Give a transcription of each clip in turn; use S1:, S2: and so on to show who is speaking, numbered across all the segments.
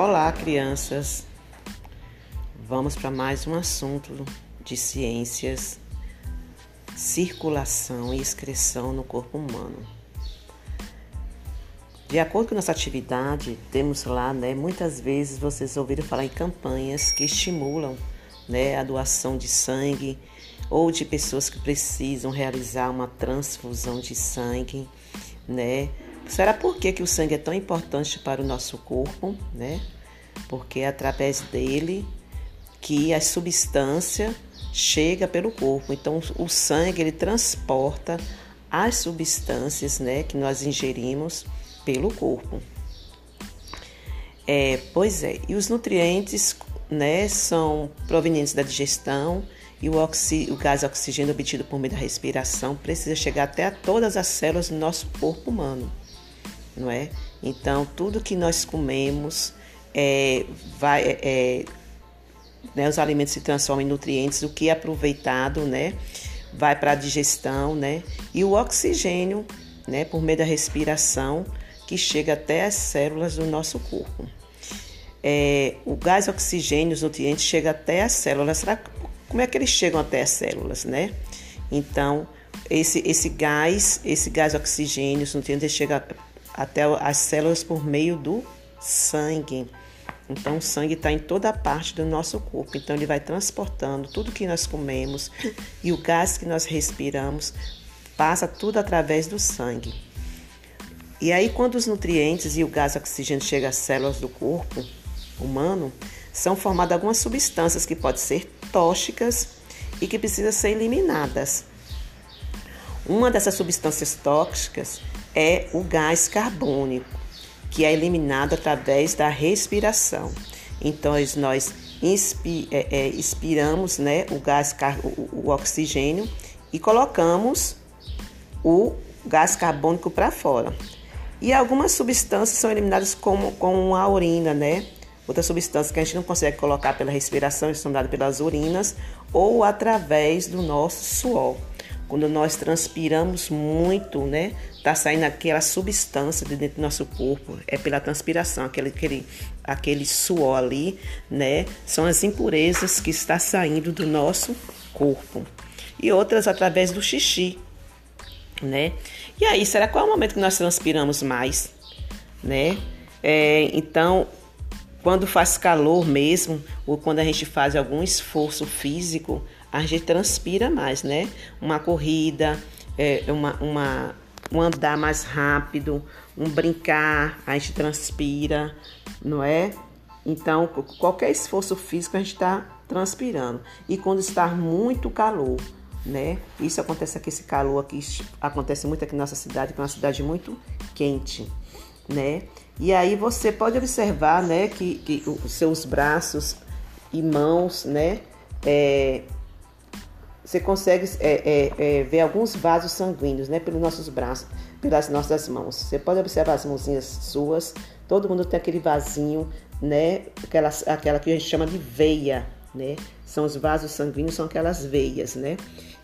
S1: Olá, crianças! Vamos para mais um assunto de ciências, circulação e excreção no corpo humano. De acordo com nossa atividade, temos lá, né, muitas vezes vocês ouviram falar em campanhas que estimulam né, a doação de sangue ou de pessoas que precisam realizar uma transfusão de sangue, né? Será por que, que o sangue é tão importante para o nosso corpo, né? Porque é através dele que a substância chega pelo corpo. Então, o sangue ele transporta as substâncias, né, que nós ingerimos pelo corpo. É, pois é, e os nutrientes, né, são provenientes da digestão e o, oxi, o gás oxigênio obtido por meio da respiração precisa chegar até a todas as células do nosso corpo humano, não é? Então, tudo que nós comemos é, vai, é, é, né, os alimentos se transformam em nutrientes, o que é aproveitado, né, vai para a digestão, né, e o oxigênio, né, por meio da respiração, que chega até as células do nosso corpo. É, o gás oxigênio, os nutrientes, chega até as células. Será como é que eles chegam até as células, né? Então, esse, esse gás, esse gás oxigênio, os nutrientes chega até as células por meio do sangue. Então, o sangue está em toda a parte do nosso corpo. Então, ele vai transportando tudo que nós comemos e o gás que nós respiramos passa tudo através do sangue. E aí, quando os nutrientes e o gás oxigênio chegam às células do corpo humano, são formadas algumas substâncias que podem ser tóxicas e que precisam ser eliminadas. Uma dessas substâncias tóxicas é o gás carbônico, que é eliminado através da respiração. Então, nós é, é, expiramos né, o gás, o, o oxigênio e colocamos o gás carbônico para fora. E algumas substâncias são eliminadas como, com a urina, né? Outras substâncias que a gente não consegue colocar pela respiração, são dadas pelas urinas ou através do nosso suor. Quando nós transpiramos muito, né? Tá saindo aquela substância de dentro do nosso corpo, é pela transpiração, aquele, aquele, aquele suor ali, né? São as impurezas que está saindo do nosso corpo. E outras através do xixi, né? E aí, será qual é o momento que nós transpiramos mais, né? É, então, quando faz calor mesmo, ou quando a gente faz algum esforço físico, a gente transpira mais, né? Uma corrida, é, uma, uma, um andar mais rápido, um brincar, a gente transpira, não é? Então, qualquer esforço físico a gente está transpirando. E quando está muito calor, né? Isso acontece aqui, esse calor aqui acontece muito aqui na nossa cidade, que é uma cidade muito quente, né? E aí você pode observar, né, que, que os seus braços e mãos, né, é, você consegue é, é, é, ver alguns vasos sanguíneos, né, pelos nossos braços, pelas nossas mãos. Você pode observar as mãozinhas suas, todo mundo tem aquele vasinho, né, aquela, aquela que a gente chama de veia, né, são os vasos sanguíneos, são aquelas veias, né.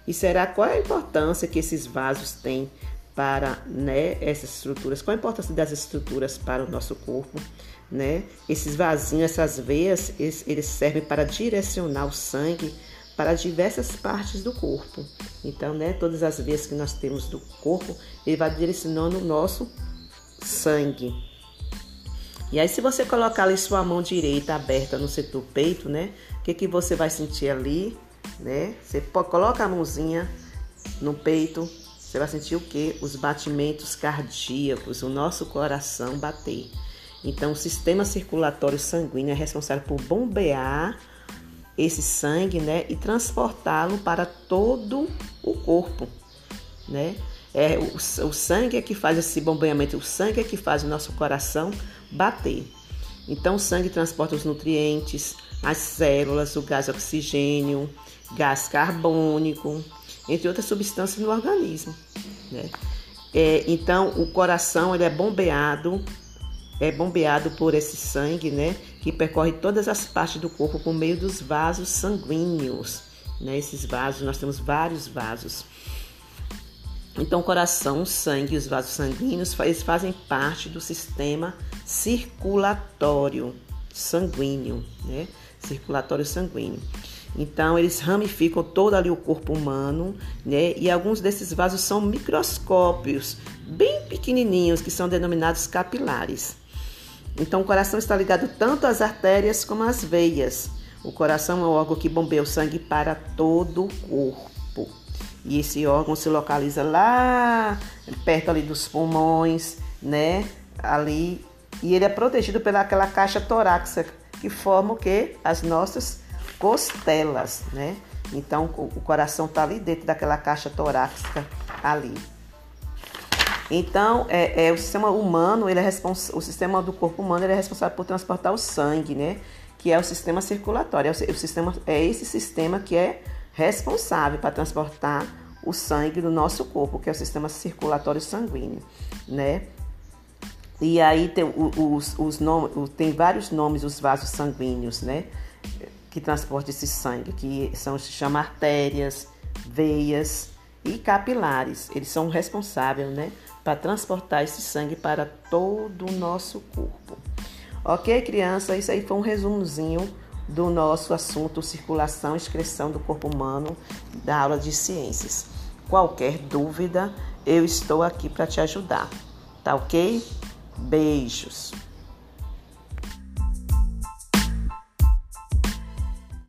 S1: E será qual é a importância que esses vasos têm para né, essas estruturas, qual a importância dessas estruturas para o nosso corpo, né? Esses vasinhos, essas veias, eles, eles servem para direcionar o sangue para diversas partes do corpo. Então, né, todas as veias que nós temos do corpo, ele vai direcionando o nosso sangue. E aí, se você colocar ali sua mão direita aberta no setor peito, né, o que, que você vai sentir ali, né? Você coloca a mãozinha no peito, você vai sentir o que? Os batimentos cardíacos, o nosso coração bater. Então, o sistema circulatório sanguíneo é responsável por bombear esse sangue, né, e transportá-lo para todo o corpo, né? É o, o sangue é que faz esse bombeamento, o sangue é que faz o nosso coração bater. Então, o sangue transporta os nutrientes, as células, o gás oxigênio, gás carbônico, entre outras substâncias no organismo. Né? É, então, o coração ele é bombeado, é bombeado por esse sangue, né, que percorre todas as partes do corpo por meio dos vasos sanguíneos. Né? Esses vasos, nós temos vários vasos. Então, o coração, o sangue e os vasos sanguíneos eles fazem parte do sistema circulatório. sanguíneo, né? Circulatório sanguíneo. Então, eles ramificam todo ali o corpo humano, né? E alguns desses vasos são microscópios, bem pequenininhos, que são denominados capilares. Então, o coração está ligado tanto às artérias como às veias. O coração é o órgão que bombeia o sangue para todo o corpo. E esse órgão se localiza lá perto ali dos pulmões, né? Ali e ele é protegido pelaquela caixa torácica que forma o que? As nossas costelas, né? Então o coração está ali dentro daquela caixa torácica ali. Então, é, é, o sistema humano, ele é o sistema do corpo humano ele é responsável por transportar o sangue, né? Que é o sistema circulatório. É, o, o sistema, é esse sistema que é responsável para transportar o sangue do nosso corpo, que é o sistema circulatório sanguíneo, né? E aí tem, os, os nomes, tem vários nomes os vasos sanguíneos, né? Que transportam esse sangue, que são se chama artérias, veias e capilares. Eles são responsáveis, né? Para transportar esse sangue para todo o nosso corpo. Ok, criança? Isso aí foi um resumozinho do nosso assunto circulação e excreção do corpo humano da aula de ciências. Qualquer dúvida, eu estou aqui para te ajudar. Tá ok? Beijos.